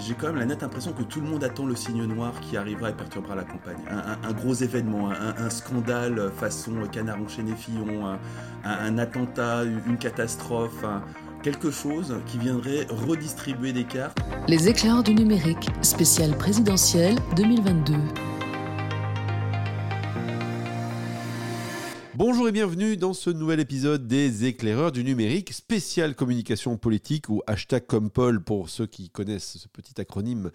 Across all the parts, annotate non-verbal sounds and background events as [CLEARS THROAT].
j'ai quand même la nette impression que tout le monde attend le signe noir qui arrivera et perturbera la campagne. Un, gros événement, un, scandale façon canard enchaîné Fillon, un, attentat, une catastrophe, quelque chose qui viendrait redistribuer des cartes. Les éclairs du numérique, spécial présidentiel 2022. Bonjour et bienvenue dans ce nouvel épisode des éclaireurs du numérique, spécial communication politique ou hashtag comme Paul pour ceux qui connaissent ce petit acronyme,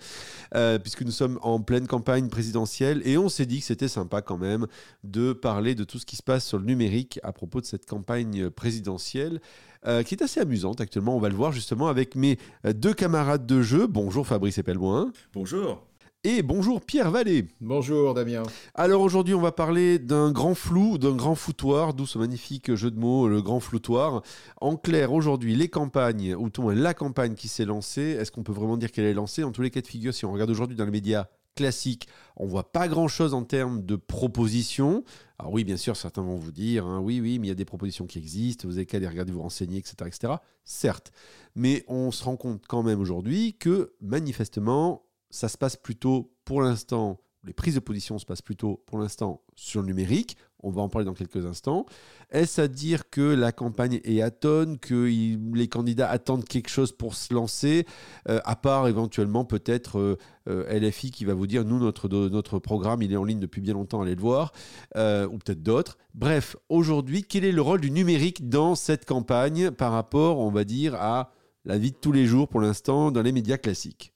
euh, puisque nous sommes en pleine campagne présidentielle et on s'est dit que c'était sympa quand même de parler de tout ce qui se passe sur le numérique à propos de cette campagne présidentielle. Euh, qui est assez amusante actuellement. On va le voir justement avec mes deux camarades de jeu. Bonjour Fabrice Epelboin. Bonjour. Et bonjour Pierre Vallée. Bonjour Damien. Alors aujourd'hui on va parler d'un grand flou, d'un grand foutoir, d'où ce magnifique jeu de mots, le grand floutoir. En clair, aujourd'hui les campagnes, ou tout la campagne qui s'est lancée, est-ce qu'on peut vraiment dire qu'elle est lancée? En tous les cas de figure, si on regarde aujourd'hui dans les médias classiques, on voit pas grand-chose en termes de propositions. Alors oui, bien sûr, certains vont vous dire, hein, oui, oui, mais il y a des propositions qui existent, vous avez qu'à les regarder, vous renseigner, etc., etc. Certes, mais on se rend compte quand même aujourd'hui que manifestement, ça se passe plutôt pour l'instant, les prises de position se passent plutôt pour l'instant sur le numérique. On va en parler dans quelques instants. Est-ce à dire que la campagne est atone, que les candidats attendent quelque chose pour se lancer, euh, à part éventuellement peut-être euh, euh, LFI qui va vous dire nous, notre, notre programme, il est en ligne depuis bien longtemps, allez le voir, ou peut-être d'autres. Bref, aujourd'hui, quel est le rôle du numérique dans cette campagne par rapport, on va dire, à la vie de tous les jours pour l'instant dans les médias classiques?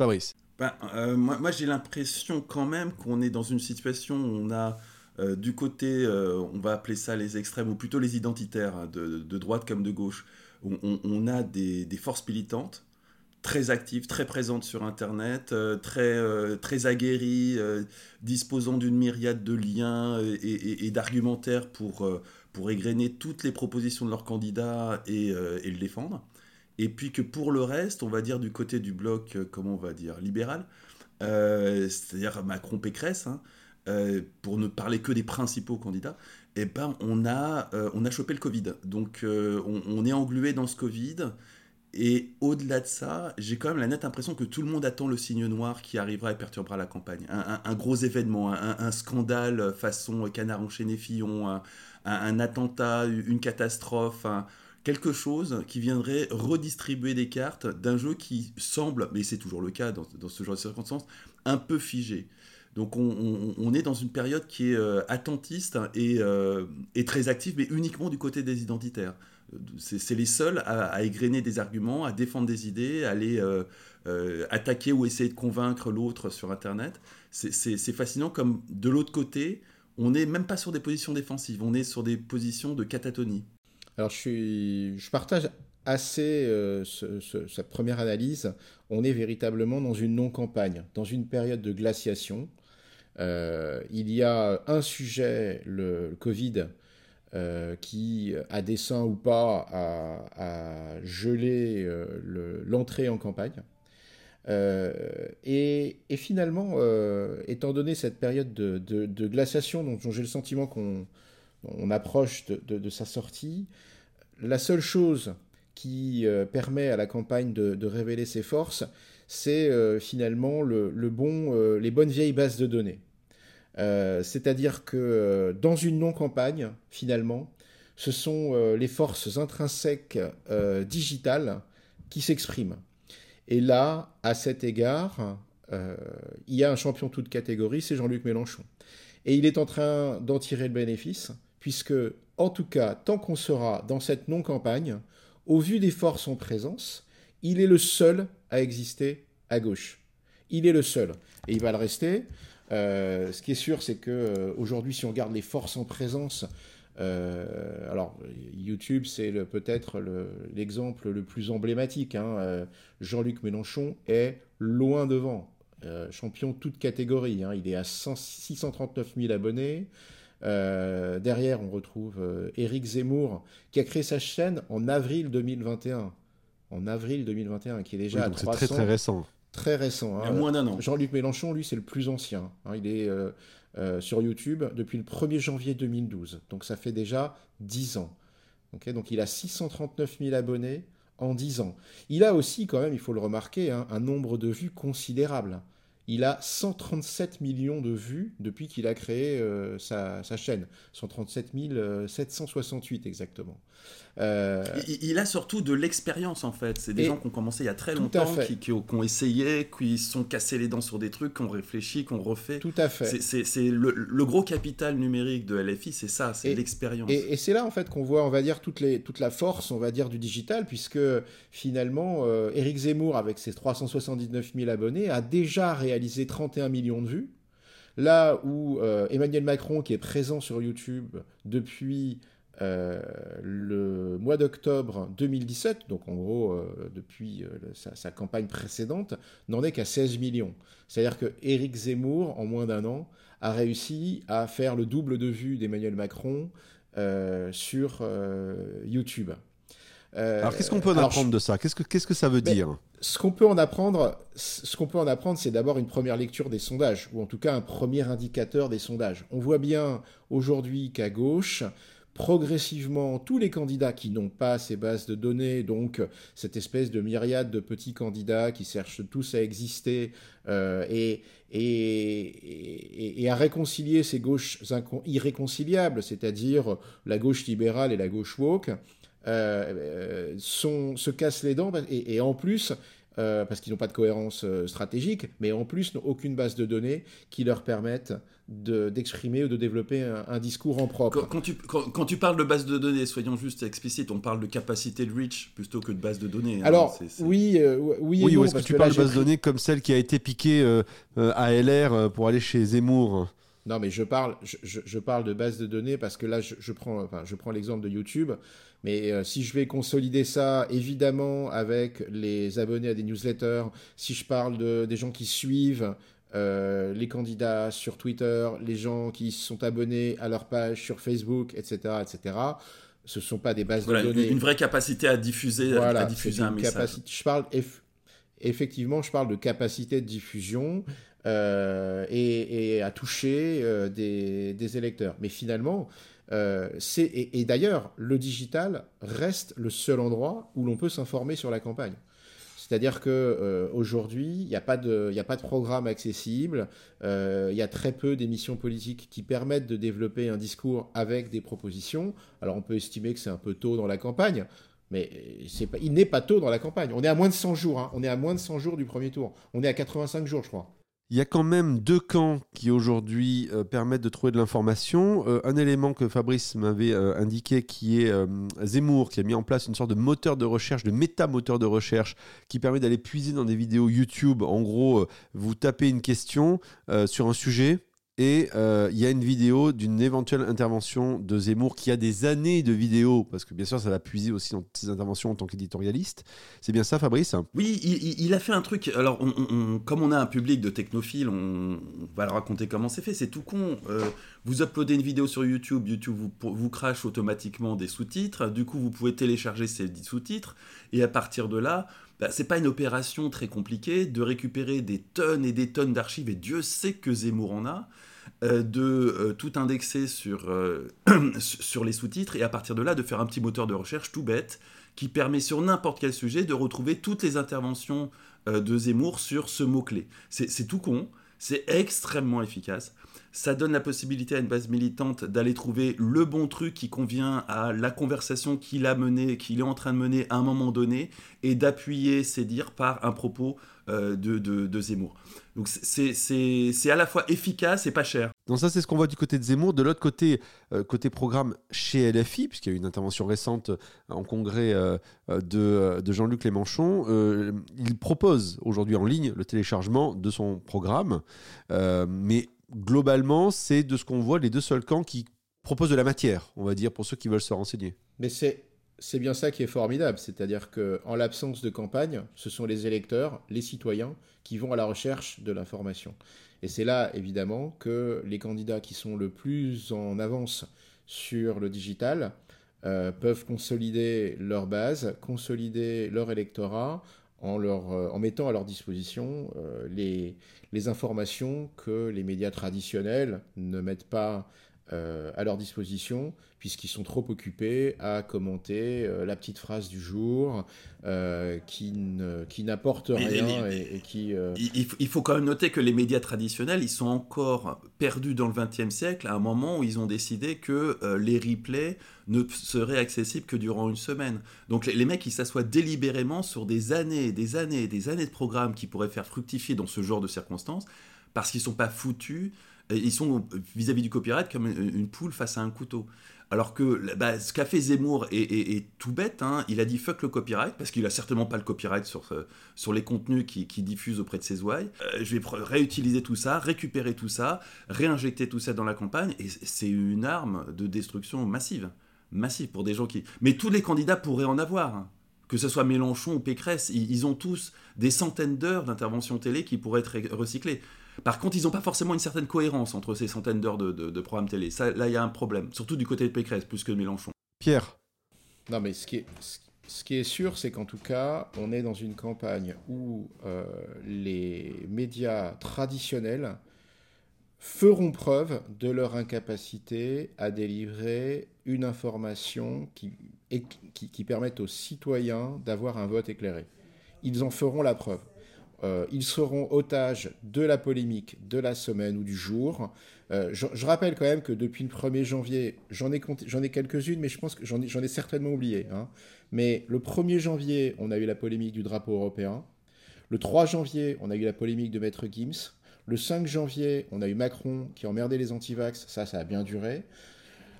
Fabrice. Ben, euh, Moi, j'ai l'impression quand même qu'on est dans une situation où on a euh, du côté, euh, on va appeler ça les extrêmes, ou plutôt les identitaires, hein, de, droite comme de gauche, où on, a des, forces militantes très actives, très présentes sur Internet, très, très aguerries, disposant d'une myriade de liens et, d'argumentaires pour, pour égrener toutes les propositions de leurs candidats et le défendre et puis que pour le reste, on va dire du côté du bloc, euh, comment on va dire, libéral, euh, c'est-à-dire Macron-Pécresse, hein, euh, pour ne parler que des principaux candidats, eh ben, on, a, on a chopé le Covid. Donc on, est englué dans ce Covid. Et au-delà de ça, j'ai quand même la nette impression que tout le monde attend le signe noir qui arrivera et perturbera la campagne. Un, gros événement, un, scandale façon canard enchaîné Fillon, un, attentat, une catastrophe, quelque chose qui viendrait redistribuer des cartes d'un jeu qui semble, mais c'est toujours le cas dans, ce genre de circonstances, un peu figé. Donc on, est dans une période qui est euh, attentiste euh, et, très active, mais uniquement du côté des identitaires. C'est les seuls à, à, égrener des arguments, à défendre des idées, à aller euh, attaquer ou essayer de convaincre l'autre sur Internet. C'est fascinant comme de l'autre côté, on n'est même pas sur des positions défensives, on est sur des positions de catatonie. Alors je, partage assez euh, cette première analyse. On est véritablement dans une non-campagne, dans une période de glaciation. Euh, il y a un sujet, le, Covid, euh, qui, à dessein ou pas, a, gelé l'entrée en campagne. Et, finalement, étant donné cette période de, glaciation dont, j'ai le sentiment qu'on approche de, sa sortie, la seule chose qui euh, permet à la campagne de, révéler ses forces, c'est euh, finalement euh, les bonnes vieilles bases de données. C'est-à-dire que dans une non-campagne, finalement, ce sont les forces intrinsèques digitales qui s'expriment. Et là, à cet égard, il y a un champion toute catégorie, c'est Jean-Luc Mélenchon. Et il est en train d'en tirer le bénéfice, puisque en tout cas, tant qu'on sera dans cette non-campagne, au vu des forces en présence, il est le seul à exister à gauche. Il est le seul. Et il va le rester. Euh, ce qui est sûr, c'est que euh, si on regarde les forces en présence, euh, alors YouTube, c'est peut-être l'exemple le, plus emblématique. Hein. Jean-Luc Mélenchon est loin devant, champion toute catégorie. Hein. Il est à 639 000 abonnés. Euh, derrière, on retrouve euh, Éric Zemmour, qui a créé sa chaîne en avril 2021. En avril 2021, qui est déjà à 300. C'est très très récent. Très récent. Hein. Il y a moins d'un an. Jean-Luc Mélenchon, lui, c'est le plus ancien. Hein. il est euh, sur YouTube depuis le 1er janvier 2012. Donc ça fait déjà 10 ans. donc il a 639 000 abonnés en 10 ans. Il a aussi, quand même, il faut le remarquer, hein, un nombre de vues considérable. Il a 137 millions de vues depuis qu'il a créé euh, sa, chaîne. 137 768 exactement. Euh, il, a surtout de l'expérience en fait. C'est des gens qui ont commencé il y a très longtemps, qui, qui, ont essayé, qui se sont cassés les dents sur des trucs, qui ont réfléchi, qui ont refait. Tout à fait. C'est le, gros capital numérique de LFI, c'est ça, c'est l'expérience. Et, c'est là en fait qu'on voit, on va dire, toute, les, toute la force, on va dire, du digital, puisque finalement, euh, Eric Zemmour, avec ses 379 000 abonnés, a déjà réalisé 31 millions de vues. Là où euh, Emmanuel Macron, qui est présent sur YouTube depuis euh, le mois d'octobre 2017, donc en gros euh, depuis euh, sa, campagne précédente, n'en est qu'à 16 millions. C'est-à-dire que Éric Zemmour, en moins d'un an, a réussi à faire le double de vues d'Emmanuel Macron sur YouTube. alors qu'est-ce qu'on peut en apprendre de ça? Qu'est-ce que ça veut dire? Ce qu'on peut en apprendre, ce qu'on peut en apprendre, c'est d'abord une première lecture des sondages, ou en tout cas un premier indicateur des sondages. On voit bien aujourd'hui qu'à gauche, progressivement tous les candidats qui n'ont pas ces bases de données, donc cette espèce de myriade de petits candidats qui cherchent tous à exister euh, et, à réconcilier ces gauches irréconciliables, c'est-à-dire la gauche libérale et la gauche woke, euh, euh se cassent les dents et, en plus euh, parce qu'ils n'ont pas de cohérence euh, stratégique, mais en plus n'ont aucune base de données qui leur permette d'exprimer ou de développer un, discours en propre. Quand, tu, quand, tu, parles de base de données, soyons juste explicites, on parle de capacité de reach plutôt que de base de données. Hein. Alors, oui, euh, oui, oui, ou est-ce que tu parles de base de données comme celle qui a été piquée à LR pour aller chez Zemmour? Non, mais je parle, je, je, parle de base de données parce que là, je, je prends, enfin, je prends l'exemple de YouTube. Mais euh, si je vais consolider ça, évidemment, avec les abonnés à des newsletters, si je parle de, des gens qui suivent euh, les candidats sur Twitter, les gens qui sont abonnés à leur page sur Facebook, etc., etc., ce ne sont pas des bases de données. Une vraie capacité à diffuser, à diffuser un message. Je parle effectivement, je parle de capacité de diffusion. Euh, et, à toucher des, des, électeurs. Mais finalement, euh, et, d'ailleurs, le digital reste le seul endroit où l'on peut s'informer sur la campagne. C'est-à-dire que euh, aujourd'hui, il n'y a, pas de, a pas de programme accessible, euh, il y a très peu d'émissions politiques qui permettent de développer un discours avec des propositions. Alors on peut estimer que c'est un peu tôt dans la campagne, mais pas, il n'est pas tôt dans la campagne. On est à moins de 100 jours, hein. on est à moins de 100 jours du premier tour. On est à 85 jours, je crois. Il y a quand même deux camps qui aujourd'hui euh, permettent de trouver de l'information. Euh, un élément que Fabrice m'avait euh, indiqué qui est Zemmour, qui a mis en place une sorte de moteur de recherche, de méta-moteur de recherche, qui permet d'aller puiser dans des vidéos YouTube. En gros, vous tapez une question sur un sujet, et euh, il y a une vidéo d'une éventuelle intervention de Zemmour qui a des années de vidéos, parce que bien sûr, ça va puiser aussi dans ses interventions en tant qu'éditorialiste. C'est bien ça, Fabrice? Oui, il, a fait un truc. Alors, comme on a un public de technophiles, on, va le raconter comment c'est fait. C'est tout con. Euh, vous uploadez une vidéo sur YouTube, YouTube vous, vous crache automatiquement des sous-titres. Du coup, vous pouvez télécharger ces sous-titres. Et à partir de là, bah, c'est pas une opération très compliquée de récupérer des tonnes et des tonnes d'archives, et Dieu sait que Zemmour en a. Euh, de euh, tout indexer sur, euh, [CLEARS THROAT] sur les sous-titres et à partir de là de faire un petit moteur de recherche tout bête qui permet sur n'importe quel sujet de retrouver toutes les interventions de Zemmour sur ce mot-clé. C'est tout con, c'est extrêmement efficace. Ça donne la possibilité à une base militante d'aller trouver le bon truc qui convient à la conversation qu'il a menée, qu'il est en train de mener à un moment donné, et d'appuyer ses dires par un propos de, de Zemmour. Donc c'est à la fois efficace et pas cher. Donc ça c'est ce qu'on voit du côté de Zemmour. De l'autre côté, euh, côté programme chez LFI, puisqu'il y a eu une intervention récente euh, en congrès euh, de, de Jean-Luc Lémenchon, il propose aujourd'hui en ligne le téléchargement de son programme. mais globalement, c'est de ce qu'on voit les deux seuls camps qui proposent de la matière, on va dire, pour ceux qui veulent se renseigner. Mais c'est c'est bien ça qui est formidable, c'est-à-dire que en l'absence de campagne, ce sont les électeurs, les citoyens qui vont à la recherche de l'information. Et c'est là évidemment que les candidats qui sont le plus en avance sur le digital euh, peuvent consolider leur base, consolider leur électorat en, leur, euh, mettant à leur disposition euh, les, les informations que les médias traditionnels ne mettent pas euh, à leur disposition, puisqu'ils sont trop occupés à commenter euh, la petite phrase du jour euh, qui, qui n'apporte rien et, qui... Il, faut quand même noter que les médias traditionnels, ils sont encore perdus dans le XXe siècle, à un moment où ils ont décidé que les replays ne seraient accessibles que durant une semaine. Donc les, les mecs, ils s'assoient délibérément sur des années, des années, des années de programmes qui pourraient faire fructifier dans ce genre de circonstances, parce qu'ils ne sont pas foutus ils sont vis-à-vis du copyright comme une poule face à un couteau. Alors que bah, ce qu'a fait Zemmour est, tout bête. Hein. Il a dit fuck le copyright parce qu'il a certainement pas le copyright sur, sur les contenus qu'il qui diffuse auprès de ses ouailles. Euh, je vais réutiliser tout ça, récupérer tout ça, réinjecter tout ça dans la campagne et c'est une arme de destruction massive, massive pour des gens qui. Mais tous les candidats pourraient en avoir. Hein. Que ce soit Mélenchon ou Pécresse, ils ont tous des centaines d'heures d'intervention télé qui pourraient être recyclées. Par contre, ils n'ont pas forcément une certaine cohérence entre ces centaines d'heures de, programmes télé. Ça, là, il y a un problème, surtout du côté de Pécresse, plus que de Mélenchon. Pierre Non, mais ce qui est, ce qui est sûr, c'est qu'en tout cas, on est dans une campagne où euh, les médias traditionnels feront preuve de leur incapacité à délivrer une information qui, permette aux citoyens d'avoir un vote éclairé. Ils en feront la preuve. Euh, ils seront otages de la polémique de la semaine ou du jour. Euh, je, rappelle quand même que depuis le 1er janvier, j'en ai, quelques-unes, mais je pense que j'en ai, ai, certainement oublié. Hein. Mais le 1er janvier, on a eu la polémique du drapeau européen. Le 3 janvier, on a eu la polémique de Maître Gims. Le 5 janvier, on a eu Macron qui emmerdait les antivax. Ça, ça a bien duré.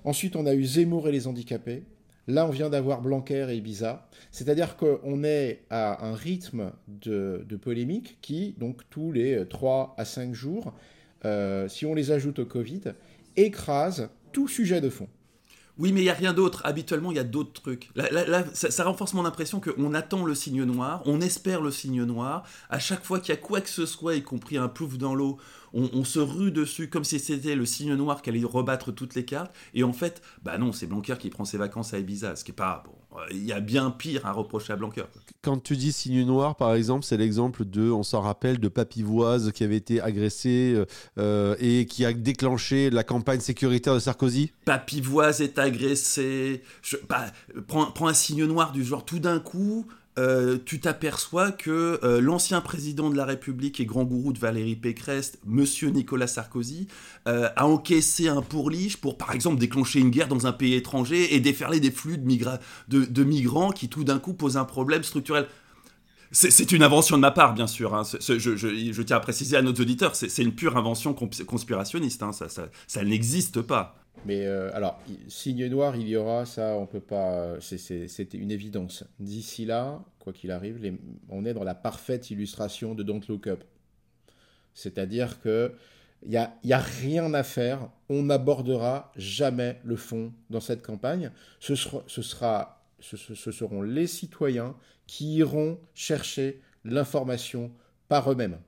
Ensuite, on a eu Zemmour et les handicapés. Là, on vient d'avoir Blanquer et Ibiza. C'est-à-dire qu'on est à un rythme de, polémique qui, donc tous les 3 à 5 jours, euh, si on les ajoute au Covid, écrase tout sujet de fond. Oui, mais il n'y a rien d'autre. Habituellement, il y a d'autres trucs. Là, ça, renforce mon impression qu'on attend le signe noir, on espère le signe noir. À chaque fois qu'il y a quoi que ce soit, y compris un plouf dans l'eau, on, se rue dessus comme si c'était le signe noir qui allait rebattre toutes les cartes. Et en fait, bah non, c'est Blanquer qui prend ses vacances à Ibiza, ce qui est pas bon. Il y a bien pire à reprocher à Blanquer. Quand tu dis signe noir, par exemple, c'est l'exemple de, on s'en rappelle, de Papivoise qui avait été agressé euh, euh, et qui a déclenché la campagne sécuritaire de Sarkozy? Papivoise est agressé. Je, bah, prends un signe noir du genre tout d'un coup. Euh, tu t'aperçois que euh, l'ancien président de la République et grand gourou de Valérie Pécresse, monsieur Nicolas Sarkozy, euh, a encaissé un pourliche pour, par exemple, déclencher une guerre dans un pays étranger et déferler des flux de, migrants qui, tout d'un coup, posent un problème structurel. C'est une invention de ma part, bien sûr. Hein. Je, tiens à préciser à nos auditeurs, c'est une pure invention conspirationniste. Hein. ça n'existe pas. Mais euh, alors, signe noir, il y aura, ça, on peut pas. C'est une évidence. D'ici là, quoi qu'il arrive, on est dans la parfaite illustration de Don't Look Up. C'est-à-dire que il n'y a, y a rien à faire. On n'abordera jamais le fond dans cette campagne. Ce, sera, ce, seront les citoyens qui iront chercher l'information par eux-mêmes.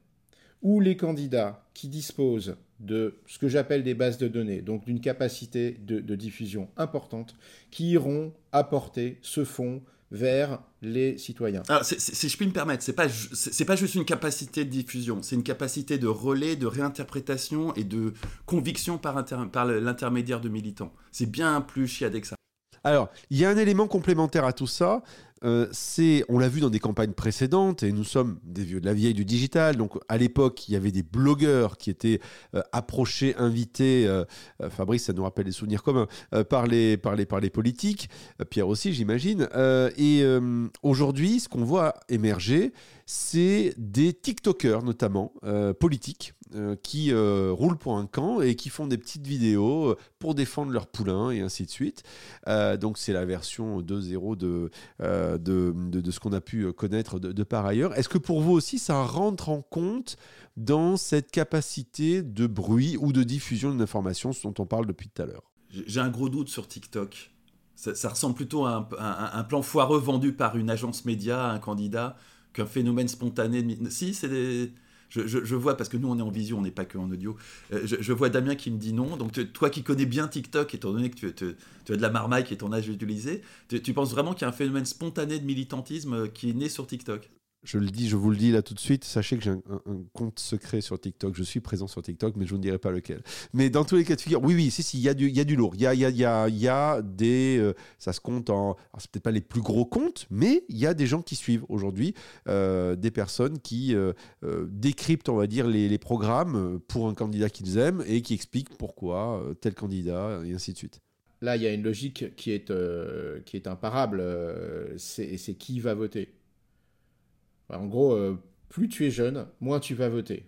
Ou les candidats qui disposent de ce que j'appelle des bases de données, donc d'une capacité de, diffusion importante, qui iront apporter ce fonds vers les citoyens. Alors, si je puis me permettre, c'est pas pas juste une capacité de diffusion, c'est une capacité de relais, de réinterprétation et de conviction par, par l'intermédiaire de militants. C'est bien plus chiadé que ça. Alors, il y a un élément complémentaire à tout ça, euh, c'est, on l'a vu dans des campagnes précédentes, et nous sommes des vieux de la vieille du digital. Donc à l'époque, il y avait des blogueurs qui étaient euh, approchés, invités. Euh, Fabrice, ça nous rappelle des souvenirs communs par les par les par les politiques. Pierre aussi, j'imagine. et aujourd'hui, ce qu'on voit émerger, c'est des TikTokers notamment politiques euh, qui euh, roulent pour un camp et qui font des petites vidéos euh, pour défendre leurs poulains et ainsi de suite. donc c'est la version 2.0 de, de, de, ce qu'on a pu connaître de, par ailleurs. Est-ce que pour vous aussi ça rentre en compte dans cette capacité de bruit ou de diffusion d'une information dont on parle depuis tout à l'heure? J'ai un gros doute sur TikTok. Ça, ressemble plutôt à un, un, plan foireux vendu par une agence média à un candidat qu'un phénomène spontané. De... Si, c'est des je, vois, parce que nous on est en vision, on n'est pas que en audio, euh, je, vois Damien qui me dit non. Donc toi qui connais bien TikTok, étant donné que tu, as de la marmaille qui est ton âge utilisé, tu, tu penses vraiment qu'il y a un phénomène spontané de militantisme euh, qui est né sur TikTok? Je le dis, je vous le dis là tout de suite, sachez que j'ai un, compte secret sur TikTok. Je suis présent sur TikTok, mais je ne dirai pas lequel. Mais dans tous les cas de figure, oui, oui, si, si, il y, a du, y a du lourd. Il y a, y, a, y, a, y a des. Euh, ça se compte en. Alors, c'est peut-être pas les plus gros comptes, mais il y a des gens qui suivent aujourd'hui, euh, des personnes qui euh, décryptent, on va dire, les, programmes pour un candidat qu'ils aiment et qui expliquent pourquoi tel candidat, et ainsi de suite. Là, il y a une logique qui est, qui est imparable. c'est qui va voter en gros, euh, plus tu es jeune, moins tu vas voter.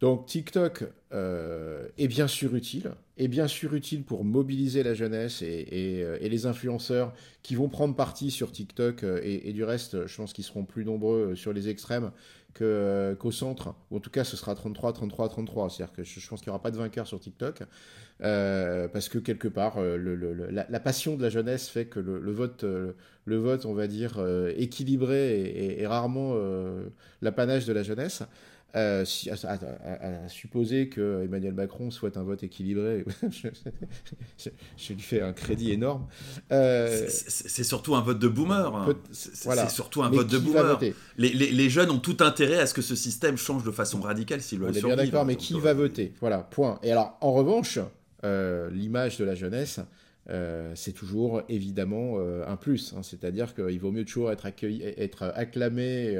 Donc TikTok euh, est bien sûr utile, est bien sûr utile pour mobiliser la jeunesse et, euh, les influenceurs qui vont prendre parti sur TikTok et, du reste, je pense qu'ils seront plus nombreux sur les extrêmes qu'au centre, ou en tout cas ce sera 33, 33, 33, c'est-à-dire que je, pense qu'il n'y aura pas de vainqueur sur TikTok, parce que quelque part, la, passion de la jeunesse fait que le, vote, le vote, on va dire, équilibré est, rarement l'apanage de la jeunesse. Euh, à, supposer que Emmanuel Macron souhaite un vote équilibré, [LAUGHS] je, lui fais un crédit énorme. Euh, c'est surtout un vote de boomer. Hein. C'est surtout un vote de boomer. Les, les, jeunes ont tout intérêt à ce que ce système change de façon radicale s'il veut On est bien d'accord, mais qui va voter? Voilà, point. Et alors, en revanche, euh, l'image de la jeunesse, c'est toujours évidemment un plus. Hein. C'est-à-dire qu'il vaut mieux toujours être, accueilli, être acclamé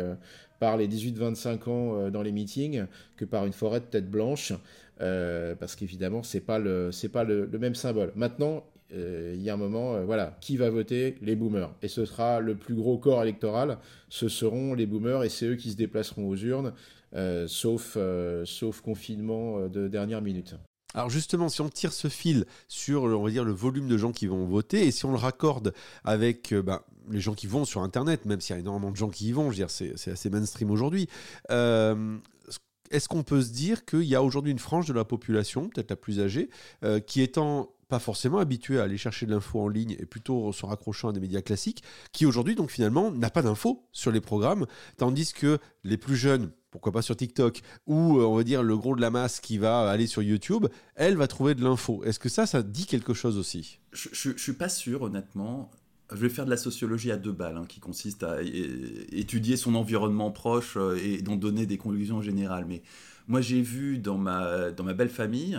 par les 18-25 ans euh, dans les meetings que par une forêt de tête blanche, euh, parce qu'évidemment, c'est pas le pas le, même symbole. Maintenant, euh, il y a un moment, voilà, qui va voter? Les boomers. Et ce sera le plus gros corps électoral, ce seront les boomers et c'est eux qui se déplaceront aux urnes, sauf confinement de dernière minute. Alors justement, si on tire ce fil sur, on va dire, le volume de gens qui vont voter, et si on le raccorde avec ben, les gens qui vont sur Internet, même s'il y a énormément de gens qui y vont, je veux dire, c'est assez mainstream aujourd'hui. Euh, est-ce qu'on peut se dire qu'il y a aujourd'hui une frange de la population, peut-être la plus âgée, euh, qui étant pas forcément habituée à aller chercher de l'info en ligne et plutôt se raccrochant à des médias classiques, qui aujourd'hui donc finalement n'a pas d'infos sur les programmes, tandis que les plus jeunes, pourquoi pas sur TikTok, ou euh, on va dire le gros de la masse qui va aller sur YouTube, elle va trouver de l'info. Est-ce que ça, ça dit quelque chose aussi? Je, je, suis pas sûr, honnêtement je vais faire de la sociologie à deux balles, hein, qui consiste à étudier son environnement proche euh, et d'en donner des conclusions générales. Mais moi, j'ai vu dans ma, dans ma belle famille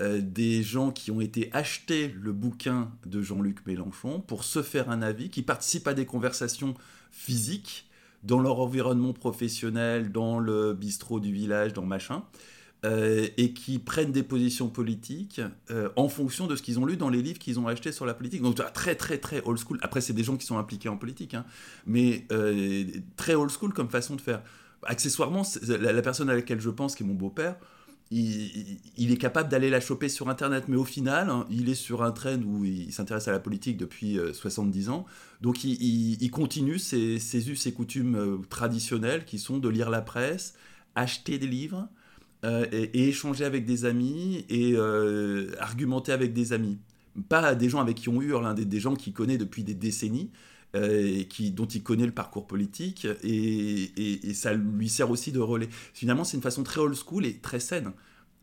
euh, des gens qui ont été achetés le bouquin de Jean-Luc Mélenchon pour se faire un avis, qui participent à des conversations physiques dans leur environnement professionnel, dans le bistrot du village, dans machin. Euh, et qui prennent des positions politiques euh, en fonction de ce qu'ils ont lu dans les livres qu'ils ont achetés sur la politique. Donc très très très old school. Après c'est des gens qui sont impliqués en politique, hein, mais euh, très old school comme façon de faire. Accessoirement, la, personne à laquelle je pense, qui est mon beau-père, il, est capable d'aller la choper sur Internet, mais au final, hein, il est sur un train où il s'intéresse à la politique depuis 70 ans, donc il, continue ses, us et coutumes traditionnelles qui sont de lire la presse, acheter des livres, euh, et, échanger avec des amis et euh, argumenter avec des amis. Pas des gens avec qui on hurle, hein, des, gens qu'il connaît depuis des décennies, euh, et dont il connaît le parcours politique, et, ça lui sert aussi de relais. Finalement, c'est une façon très old school et très saine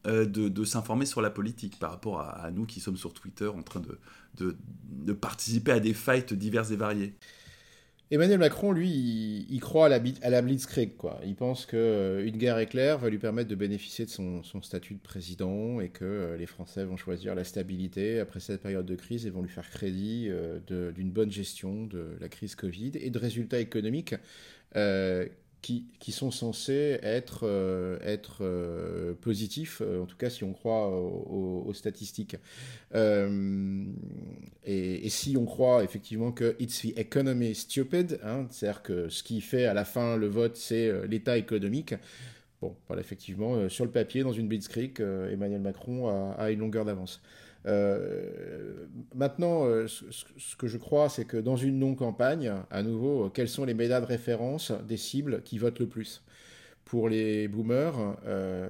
de, de s'informer sur la politique par rapport à, nous qui sommes sur Twitter en train de, de, participer à des fights divers et variés. Emmanuel Macron, lui, il, croit à la, à la, blitzkrieg. Quoi. Il pense qu'une euh, guerre éclair va lui permettre de bénéficier de son, statut de président et que euh, les Français vont choisir la stabilité après cette période de crise et vont lui faire crédit euh, d'une bonne gestion de la crise Covid et de résultats économiques qui, sont censés être, euh, être euh, positifs, euh, en tout cas si on croit aux, statistiques. Et, si on croit effectivement que it's the economy stupid, hein, c'est-à-dire que ce qui fait à la fin le vote, c'est l'état économique. Bon, effectivement, sur le papier, dans une blitzkrieg, Emmanuel Macron a une longueur d'avance. Euh, maintenant, euh, ce, que je crois, c'est que dans une non-campagne, à nouveau, quels sont les médias de référence des cibles qui votent le plus? Pour les boomers, euh,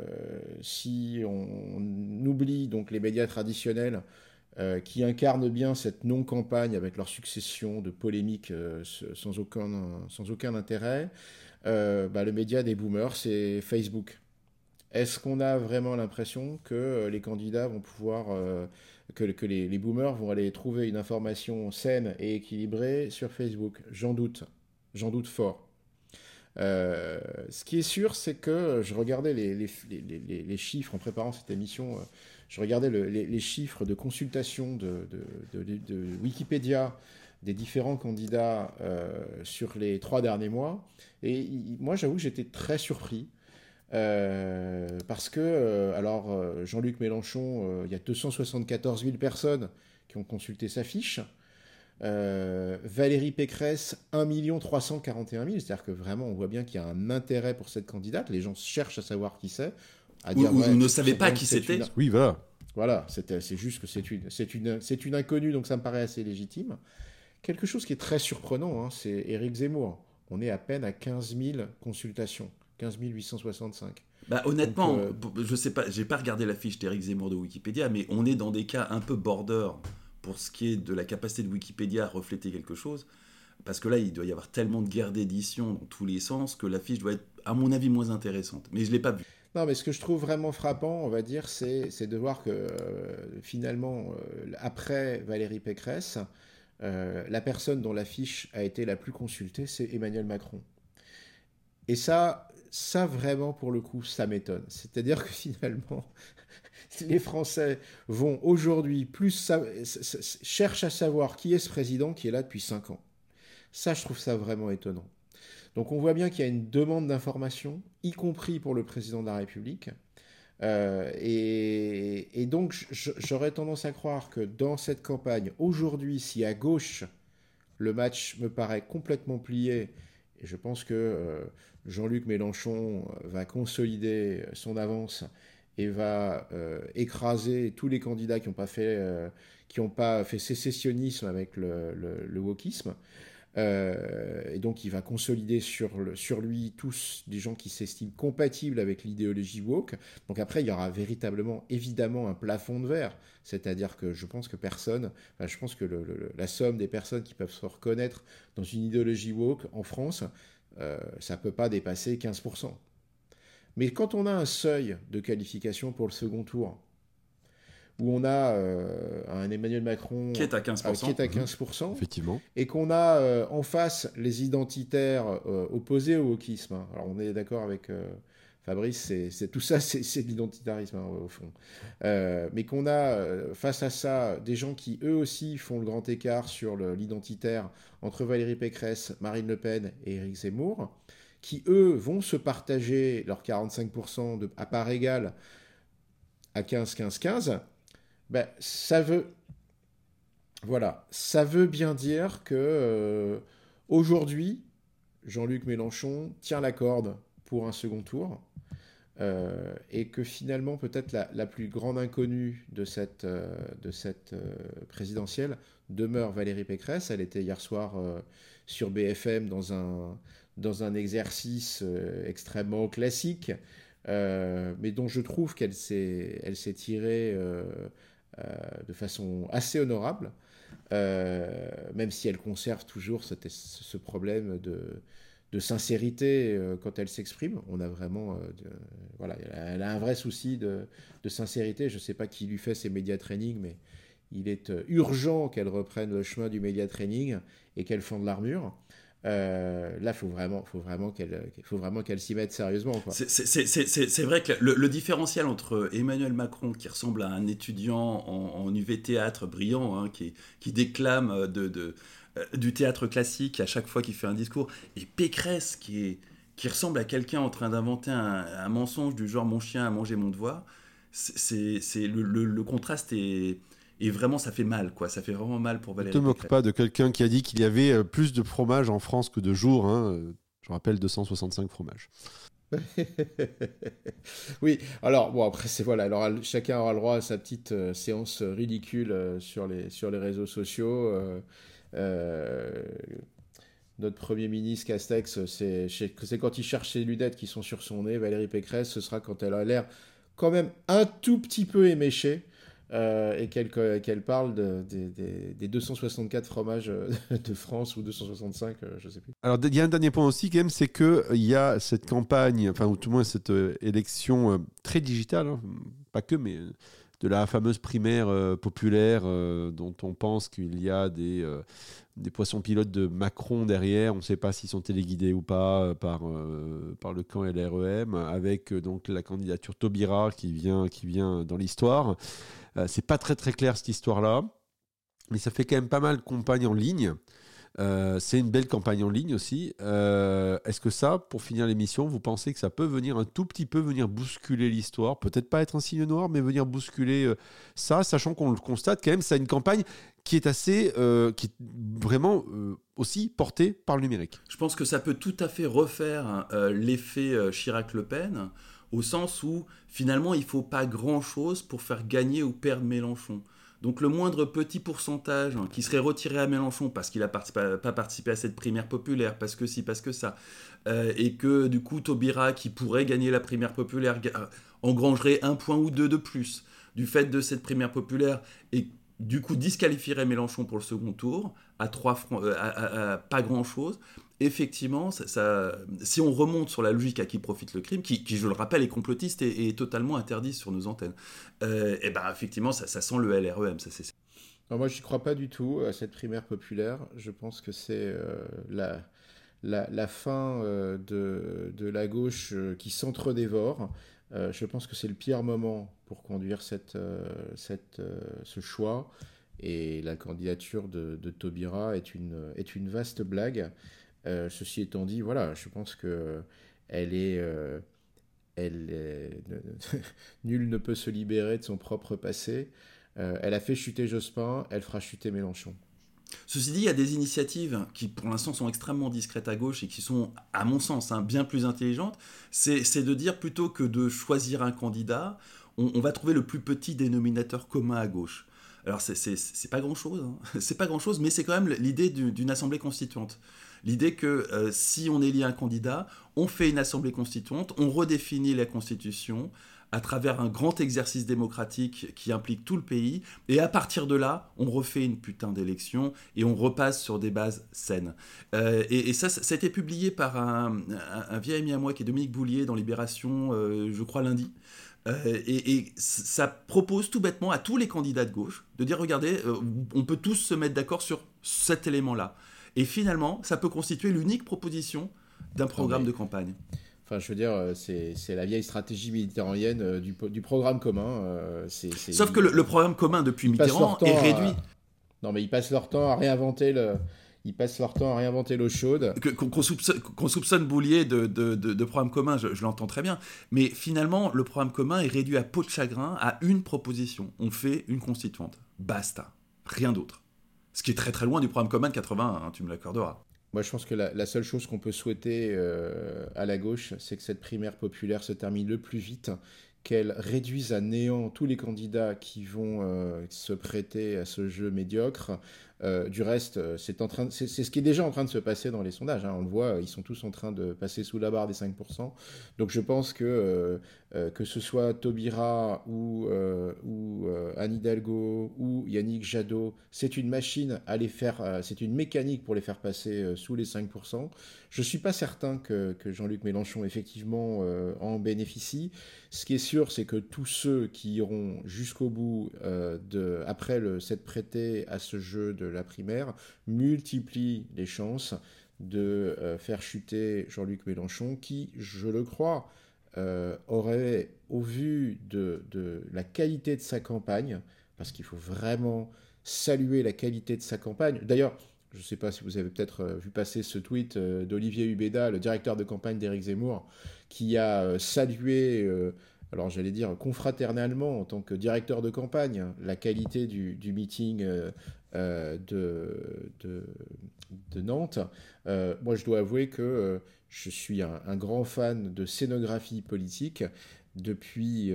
si on oublie donc les médias traditionnels qui incarnent bien cette non-campagne avec leur succession de polémiques sans, aucun, sans aucun intérêt, bah, le média des boomers, c'est Facebook. Est-ce qu'on a vraiment l'impression que euh, les candidats vont pouvoir, euh, que, les, boomers vont aller trouver une information saine et équilibrée sur Facebook? J'en doute, j'en doute fort. ce qui est sûr, c'est que je regardais les, chiffres en préparant cette émission. Je regardais les, chiffres de consultation de Wikipédia des différents candidats sur les trois derniers mois. Et moi, j'avoue que j'étais très surpris. Euh, parce que, euh, alors, euh, Jean-Luc Mélenchon, il y a 274 000 personnes qui ont consulté sa fiche. Valérie Pécresse, 1 341 000. C'est-à-dire que vraiment, on voit bien qu'il y a un intérêt pour cette candidate. Les gens cherchent à savoir qui c'est. Ou, ou ne savaient pas qui c'était. Oui, voilà. Voilà, c'est juste que c'est une, une, une inconnue, donc ça me paraît assez légitime. Quelque chose qui est très surprenant, hein, c'est Éric Zemmour. On est à peine à 15 000 consultations. 15 865. Bah, honnêtement, euh, je sais pas, j'ai pas regardé la fiche d'Éric Zemmour de Wikipédia, mais on est dans des cas un peu border pour ce qui est de la capacité de Wikipédia à refléter quelque chose. Parce que là, il doit y avoir tellement de guerres d'édition dans tous les sens que la fiche doit être, à mon avis, moins intéressante. Mais je l'ai pas vue. Non, mais ce que je trouve vraiment frappant, on va dire, c'est de voir que euh, finalement, euh, après Valérie Pécresse, la personne dont la fiche a été la plus consultée, c'est Emmanuel Macron. Et ça, ça vraiment pour le coup, ça m'étonne. C'est-à-dire que [LAUGHS] finalement, les Français vont aujourd'hui plus cherchent à savoir qui est ce président qui est là depuis 5 ans. Ça, je trouve ça vraiment étonnant. Donc on voit bien qu'il y a une demande d'information, y compris pour le président de la République. Euh, et, donc j'aurais tendance à croire que dans cette campagne, aujourd'hui, si à gauche, le match me paraît complètement plié, et je pense que euh, Jean-Luc Mélenchon euh, va consolider son avance et va euh, écraser tous les candidats qui n'ont pas fait pas fait sécessionnisme avec le, le, wokisme. et donc il va consolider sur, sur lui tous des gens qui s'estiment compatibles avec l'idéologie woke. Donc après, il y aura véritablement, évidemment, un plafond de verre. C'est-à-dire que je pense que personne, je pense que la somme des personnes qui peuvent se reconnaître dans une idéologie woke en France, euh, ça ne peut pas dépasser 15%. Mais quand on a un seuil de qualification pour le second tour, où on a euh, un Emmanuel Macron qui est à 15%, qui est à 15% mmh. effectivement. et qu'on a euh, en face les identitaires opposés au wokisme. Hein. Alors on est d'accord avec Fabrice, c'est tout ça, [LAUGHS] c'est de l'identitarisme hein, au fond. mais qu'on a face à ça des gens qui eux aussi font le grand écart sur l'identitaire entre Valérie Pécresse, Marine Le Pen et Éric Zemmour, qui eux vont se partager leurs 45% de, à part égale à 15-15-15, ben, ça veut. Voilà, ça veut bien dire que euh, aujourd'hui, Jean-Luc Mélenchon tient la corde pour un second tour. Euh, et que finalement, peut-être la, plus grande inconnue de cette, euh, de cette présidentielle demeure Valérie Pécresse. Elle était hier soir euh, sur BFM dans un, dans un exercice euh, extrêmement classique, euh, mais dont je trouve qu'elle s'est, elle s'est tirée de façon assez honorable, même si elle conserve toujours ce problème de, de sincérité quand elle s'exprime. On a vraiment, voilà, elle a un vrai souci de, sincérité. Je ne sais pas qui lui fait ses médias training, mais il est euh, urgent qu'elle reprenne le chemin du média training et qu'elle fonde l'armure. Euh, là, faut vraiment, faut vraiment qu'elle, faut vraiment qu'elle s'y mette sérieusement. C'est vrai que le, différentiel entre Emmanuel Macron, qui ressemble à un étudiant en, UV théâtre brillant, hein, qui, déclame de, euh, du théâtre classique à chaque fois qu'il fait un discours, et Pécresse, qui, est, qui ressemble à quelqu'un en train d'inventer un, un, mensonge du genre mon chien a mangé mon devoir, c'est le, le, contraste est et vraiment, ça fait mal, quoi. Ça fait vraiment mal pour Valérie. Ne te moque pas de quelqu'un qui a dit qu'il y avait euh, plus de fromage en France que de jours. Hein. Euh, je rappelle 265 fromages. [LAUGHS] oui, alors bon après c'est voilà, alors chacun aura le droit à sa petite euh, séance ridicule sur les sur les réseaux sociaux. Notre premier ministre Castex, c'est quand il cherche ses lunettes qui sont sur son nez. Valérie Pécresse, ce sera quand elle a l'air quand même un tout petit peu éméchée. Euh, et qu'elle parle de, des 264 fromages euh, de France ou 265, euh, je ne sais plus. Alors il y a un dernier point aussi quand même, c'est qu'il y a cette campagne, enfin ou tout le moins cette élection très digitale, hein, pas que, mais de la fameuse primaire populaire dont on pense qu'il y a des, des poissons pilotes de Macron derrière. On ne sait pas s'ils sont téléguidés ou pas par, par le camp LREM, avec donc la candidature Taubira qui vient, qui vient dans l'histoire. c'est pas très très clair cette histoire-là, mais ça fait quand même pas mal de campagnes en ligne. Euh, c'est une belle campagne en ligne aussi. Euh, est-ce que ça, pour finir l'émission, vous pensez que ça peut venir un tout petit peu venir bousculer l'histoire? Peut-être pas être un signe noir, mais venir bousculer euh, ça, sachant qu'on le constate quand même, c'est une campagne qui est assez, qui est vraiment aussi portée par le numérique. Je pense que ça peut tout à fait refaire l'effet Chirac-Le Pen, au sens où finalement il faut pas grand-chose pour faire gagner ou perdre Mélenchon. Donc le moindre petit pourcentage hein, qui serait retiré à Mélenchon parce qu'il n'a pas, participé à cette primaire populaire, parce que si, parce que ça, euh, et que du coup Taubira, qui pourrait gagner la primaire populaire, euh, engrangerait un point ou deux de plus du fait de cette primaire populaire, et du coup disqualifierait Mélenchon pour le second tour, à, trois euh, à pas grand-chose, effectivement, ça, si on remonte sur la logique à qui profite le crime, qui, je le rappelle, est complotiste et, totalement interdit sur nos antennes, et euh, eh ben effectivement, ça, sent le LREM. Ça, moi, je crois pas du tout à cette primaire populaire. Je pense que c'est euh, la, fin euh, de, la gauche qui s'entre-dévore. je pense que c'est le pire moment pour conduire cette, ce choix. Et la candidature de, de Taubira est est une vaste blague. Euh, ceci étant dit, voilà, je pense que elle est, euh, elle [LAUGHS] nul ne peut se libérer de son propre passé. Euh, elle a fait chuter Jospin, elle fera chuter Mélenchon. Ceci dit, il y a des initiatives qui, pour l'instant, sont extrêmement discrètes à gauche et qui sont, à mon sens, hein, bien plus intelligentes. C'est de dire plutôt que de choisir un candidat, on, va trouver le plus petit dénominateur commun à gauche. Alors, c'est pas grand chose, hein. c'est pas grand chose, [LAUGHS] mais c'est quand même l'idée d'une assemblée constituante. L'idée que euh, si on élit un candidat, on fait une assemblée constituante, on redéfinit la constitution à travers un grand exercice démocratique qui implique tout le pays, et à partir de là, on refait une putain d'élection et on repasse sur des bases saines. Euh, et, ça, ça a été publié par un, vieil ami à moi qui est Dominique Boulier dans Libération, euh, je crois lundi. et, et, ça propose tout bêtement à tous les candidats de gauche de dire regardez, on peut tous se mettre d'accord sur cet élément-là. Et finalement, ça peut constituer l'unique proposition d'un programme de campagne. Enfin, je veux dire, euh, c'est la vieille stratégie méditerranéenne euh, du, du programme commun. Euh, Sauf que le, programme commun depuis Mitterrand est réduit. Non, mais ils passent leur temps à réinventer le. Ils passent leur temps à réinventer l'eau chaude. Qu'on soupçonne, Boulier de, de, de, programme commun, je, je l'entends très bien. Mais finalement, le programme commun est réduit à peau de chagrin à une proposition. On fait une constituante. Basta. Rien d'autre. Ce qui est très très loin du programme commun de 80, hein, tu me l'accorderas. Moi, je pense que la, seule chose qu'on peut souhaiter euh, à la gauche, c'est que cette primaire populaire se termine le plus vite, qu'elle réduise à néant tous les candidats qui vont euh, se prêter à ce jeu médiocre, euh, du reste, euh, c'est en train, c'est ce qui est déjà en train de se passer dans les sondages. Hein. On le voit, ils sont tous en train de passer sous la barre des 5%. Donc je pense que euh, que ce soit Taubira ou ou Anne Hidalgo ou Yannick Jadot, c'est une machine à les faire, c'est une mécanique pour les faire passer sous les 5%. Je suis pas certain que, que Jean-Luc Mélenchon effectivement en bénéficie. Ce qui est sûr, c'est que tous ceux qui iront jusqu'au bout de après le s'être prêtés à ce jeu de la primaire multiplie les chances de euh, faire chuter Jean-Luc Mélenchon, qui, je le crois, euh, aurait, au vu de, la qualité de sa campagne, parce qu'il faut vraiment saluer la qualité de sa campagne. D'ailleurs, je ne sais pas si vous avez peut-être euh, vu passer ce tweet d'Olivier Hubeda, le directeur de campagne d'Éric Zemmour, qui a salué alors j'allais dire confraternellement en tant que directeur de campagne, la qualité du, meeting euh, de, de, Nantes. Euh, moi, je dois avouer que euh, je suis un, grand fan de scénographie politique depuis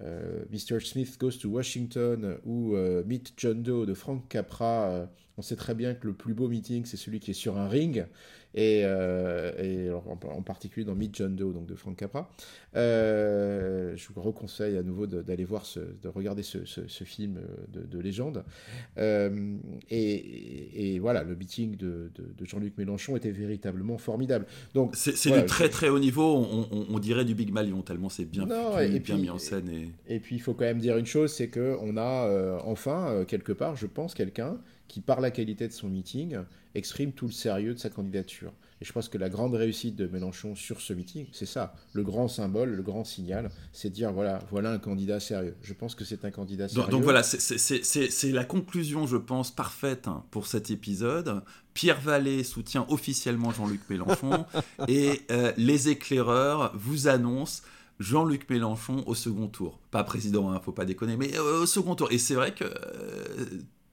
Mr. Smith Goes to Washington ou Meet John Doe de Frank Capra on sait très bien que le plus beau meeting, c'est celui qui est sur un ring, et, euh, en, particulier dans Meet John Doe, donc de Frank Capra. Euh, je vous reconseille à nouveau d'aller voir, de regarder ce, film de, légende. Et, voilà, le meeting de, Jean-Luc Mélenchon était véritablement formidable. Donc c'est du très très haut niveau, on, dirait du Big Malion tellement c'est bien, bien mis en scène. Et... puis il faut quand même dire une chose, c'est que on a enfin quelque part, je pense, quelqu'un qui, par la qualité de son meeting, exprime tout le sérieux de sa candidature. Et je pense que la grande réussite de Mélenchon sur ce meeting, c'est ça. Le grand symbole, le grand signal, c'est de dire voilà, voilà un candidat sérieux. Je pense que c'est un candidat sérieux. Donc, voilà, c'est la conclusion, je pense, parfaite hein, pour cet épisode. Pierre Vallée soutient officiellement Jean-Luc Mélenchon [LAUGHS] et euh, les éclaireurs vous annoncent Jean-Luc Mélenchon au second tour. Pas président, ne hein, faut pas déconner, mais euh, au second tour. Et c'est vrai que euh,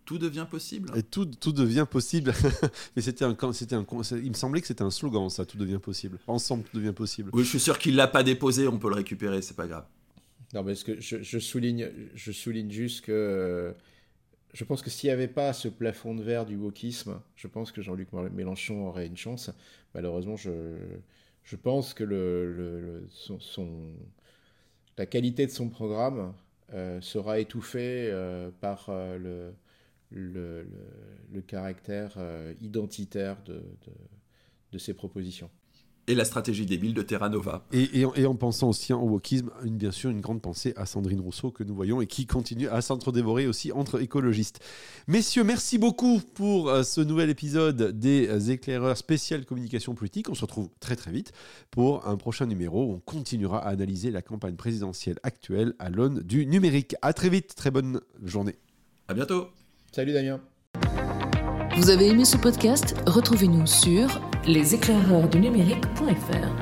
tout devient possible. Et tout, tout devient possible. [LAUGHS] Mais c'était un, c'était un, il me semblait que c'était un slogan, ça, tout devient possible. Ensemble, tout devient possible. Oui, je suis sûr qu'il l'a pas déposé, on peut le récupérer, c'est pas grave. Non, mais que je, souligne, je souligne juste que je pense que s'il n'y avait pas ce plafond de verre du wokisme, je pense que Jean-Luc Mélenchon aurait une chance. Malheureusement, je, je pense que le, son, la qualité de son programme euh, sera étouffée euh, par euh, le le, le, caractère euh, identitaire de, de, de, ces propositions. Et la stratégie débile de Terra Nova. Et, et, en pensant aussi au wokisme, une, bien sûr une grande pensée à Sandrine Rousseau que nous voyons et qui continue à s'entre-dévorer aussi entre écologistes. Messieurs, merci beaucoup pour euh, ce nouvel épisode des éclaireurs spécial communication politique. On se retrouve très très vite pour un prochain numéro où on continuera à analyser la campagne présidentielle actuelle à l'aune du numérique. À très vite, très bonne journée. À bientôt. Salut Damien. Vous avez aimé ce podcast? Retrouvez-nous sur leséclaireursdunumérique.fr.